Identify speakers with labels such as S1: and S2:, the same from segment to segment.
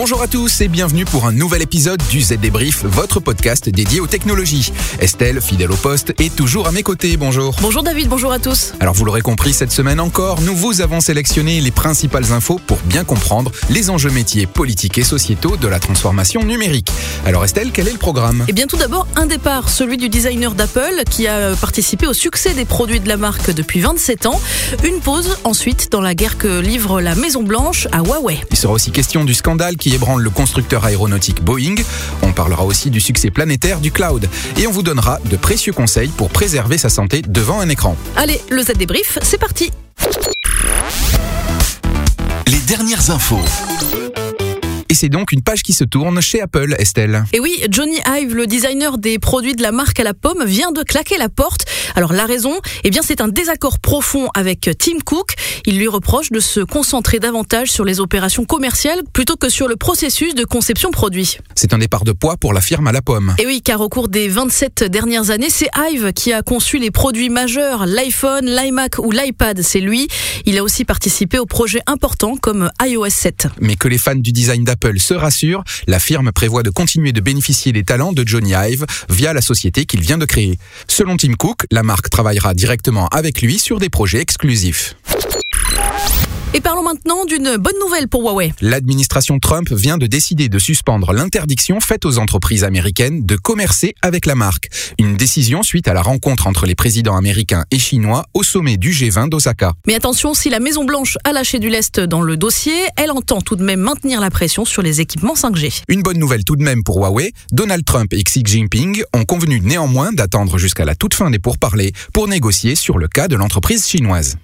S1: Bonjour à tous et bienvenue pour un nouvel épisode du Z Débrief, votre podcast dédié aux technologies. Estelle, fidèle au poste, est toujours à mes côtés. Bonjour.
S2: Bonjour David, bonjour à tous.
S1: Alors vous l'aurez compris, cette semaine encore, nous vous avons sélectionné les principales infos pour bien comprendre les enjeux métiers, politiques et sociétaux de la transformation numérique. Alors Estelle, quel est le programme?
S2: Eh bien tout d'abord, un départ, celui du designer d'Apple qui a participé au succès des produits de la marque depuis 27 ans. Une pause ensuite dans la guerre que livre la Maison Blanche à Huawei.
S1: Il sera aussi question du scandale qui ébranle le constructeur aéronautique Boeing. On parlera aussi du succès planétaire du cloud. Et on vous donnera de précieux conseils pour préserver sa santé devant un écran.
S2: Allez, le Z débrief, c'est parti.
S3: Les dernières infos.
S1: Et c'est donc une page qui se tourne chez Apple, Estelle.
S2: Et oui, Johnny Ive, le designer des produits de la marque à la pomme, vient de claquer la porte. Alors la raison, eh bien c'est un désaccord profond avec Tim Cook. Il lui reproche de se concentrer davantage sur les opérations commerciales plutôt que sur le processus de conception produit.
S1: C'est un départ de poids pour la firme à la pomme.
S2: Et oui, car au cours des 27 dernières années, c'est Ive qui a conçu les produits majeurs, l'iPhone, l'iMac ou l'iPad, c'est lui. Il a aussi participé aux projets importants comme iOS 7.
S1: Mais que les fans du design d'Apple se rassure, la firme prévoit de continuer de bénéficier des talents de Johnny Ive via la société qu'il vient de créer. Selon Tim Cook, la marque travaillera directement avec lui sur des projets exclusifs.
S2: Et parlons maintenant d'une bonne nouvelle pour Huawei.
S1: L'administration Trump vient de décider de suspendre l'interdiction faite aux entreprises américaines de commercer avec la marque. Une décision suite à la rencontre entre les présidents américains et chinois au sommet du G20 d'Osaka.
S2: Mais attention, si la Maison Blanche a lâché du lest dans le dossier, elle entend tout de même maintenir la pression sur les équipements 5G.
S1: Une bonne nouvelle tout de même pour Huawei, Donald Trump et Xi Jinping ont convenu néanmoins d'attendre jusqu'à la toute fin des pourparlers pour négocier sur le cas de l'entreprise chinoise.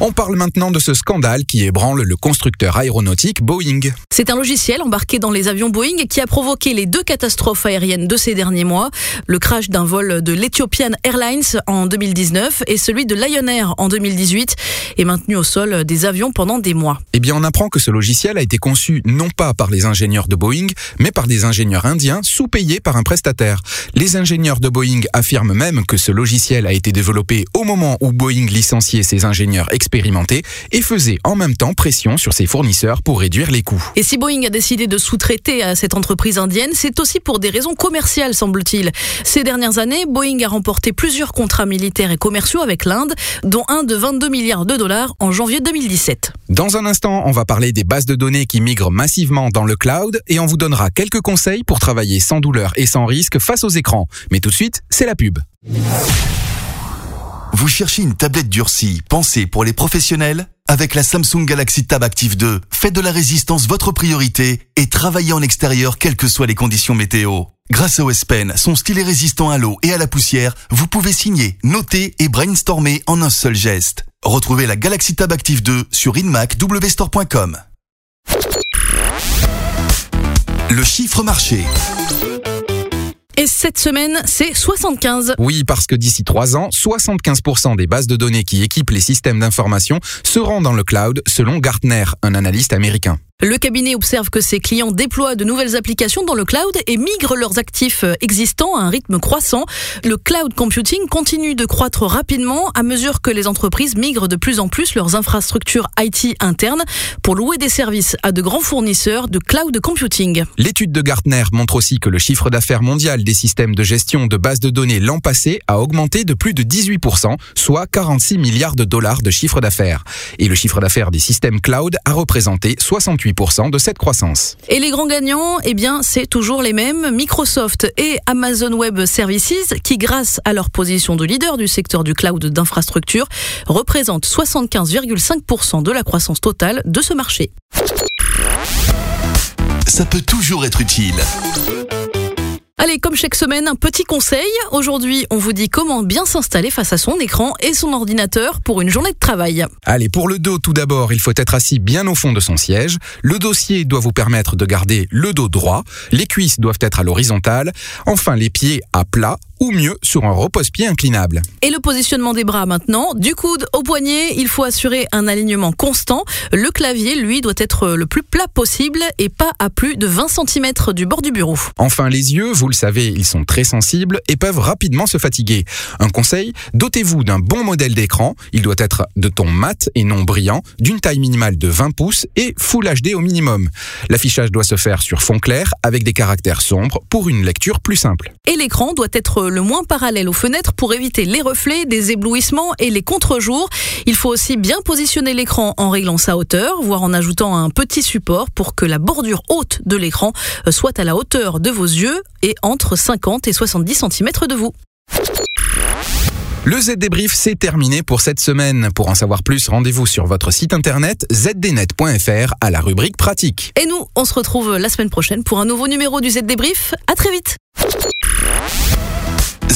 S1: On parle maintenant de ce scandale qui ébranle le constructeur aéronautique Boeing.
S2: C'est un logiciel embarqué dans les avions Boeing qui a provoqué les deux catastrophes aériennes de ces derniers mois. Le crash d'un vol de l'Ethiopian Airlines en 2019 et celui de Lion Air en 2018 et maintenu au sol des avions pendant des mois.
S1: Eh bien, on apprend que ce logiciel a été conçu non pas par les ingénieurs de Boeing, mais par des ingénieurs indiens sous-payés par un prestataire. Les ingénieurs de Boeing affirment même que ce logiciel a été développé au moment où Boeing licenciait ses ingénieurs expérimentés et faisait en même temps pression sur ses fournisseurs pour réduire les coûts.
S2: Et si Boeing a décidé de sous-traiter à cette entreprise indienne, c'est aussi pour des raisons commerciales, semble-t-il. Ces dernières années, Boeing a remporté plusieurs contrats militaires et commerciaux avec l'Inde, dont un de 22 milliards de dollars en janvier 2017.
S1: Dans un instant, on va parler des bases de données qui migrent massivement dans le cloud et on vous donnera quelques conseils pour travailler sans douleur et sans risque face aux écrans. Mais tout de suite, c'est la pub.
S3: Vous cherchez une tablette durcie pensée pour les professionnels? Avec la Samsung Galaxy Tab Active 2, faites de la résistance votre priorité et travaillez en extérieur quelles que soient les conditions météo. Grâce au S Pen, son stylet résistant à l'eau et à la poussière, vous pouvez signer, noter et brainstormer en un seul geste. Retrouvez la Galaxy Tab Active 2 sur inmacwstore.com. Le chiffre marché.
S2: Et cette semaine, c'est 75.
S1: Oui, parce que d'ici trois ans, 75% des bases de données qui équipent les systèmes d'information seront dans le cloud, selon Gartner, un analyste américain.
S2: Le cabinet observe que ses clients déploient de nouvelles applications dans le cloud et migrent leurs actifs existants à un rythme croissant. Le cloud computing continue de croître rapidement à mesure que les entreprises migrent de plus en plus leurs infrastructures IT internes pour louer des services à de grands fournisseurs de cloud computing.
S1: L'étude de Gartner montre aussi que le chiffre d'affaires mondial des systèmes de gestion de bases de données l'an passé a augmenté de plus de 18%, soit 46 milliards de dollars de chiffre d'affaires. Et le chiffre d'affaires des systèmes cloud a représenté 68 de cette croissance.
S2: Et les grands gagnants, eh bien, c'est toujours les mêmes, Microsoft et Amazon Web Services, qui grâce à leur position de leader du secteur du cloud d'infrastructure, représentent 75,5% de la croissance totale de ce marché.
S3: Ça peut toujours être utile.
S2: Allez, comme chaque semaine, un petit conseil. Aujourd'hui, on vous dit comment bien s'installer face à son écran et son ordinateur pour une journée de travail.
S1: Allez, pour le dos, tout d'abord, il faut être assis bien au fond de son siège. Le dossier doit vous permettre de garder le dos droit. Les cuisses doivent être à l'horizontale. Enfin, les pieds à plat ou mieux sur un repose-pied inclinable.
S2: Et le positionnement des bras maintenant, du coude au poignet, il faut assurer un alignement constant. Le clavier, lui, doit être le plus plat possible et pas à plus de 20 cm du bord du bureau.
S1: Enfin, les yeux, vous le savez, ils sont très sensibles et peuvent rapidement se fatiguer. Un conseil, dotez-vous d'un bon modèle d'écran. Il doit être de ton mat et non brillant, d'une taille minimale de 20 pouces et Full HD au minimum. L'affichage doit se faire sur fond clair avec des caractères sombres pour une lecture plus simple.
S2: Et l'écran doit être le moins parallèle aux fenêtres pour éviter les reflets, des éblouissements et les contre-jours. Il faut aussi bien positionner l'écran en réglant sa hauteur, voire en ajoutant un petit support pour que la bordure haute de l'écran soit à la hauteur de vos yeux et entre 50 et 70 cm de vous.
S1: Le Z débrief, c'est terminé pour cette semaine. Pour en savoir plus, rendez-vous sur votre site internet zdnet.fr à la rubrique pratique.
S2: Et nous, on se retrouve la semaine prochaine pour un nouveau numéro du Z débrief. À très vite.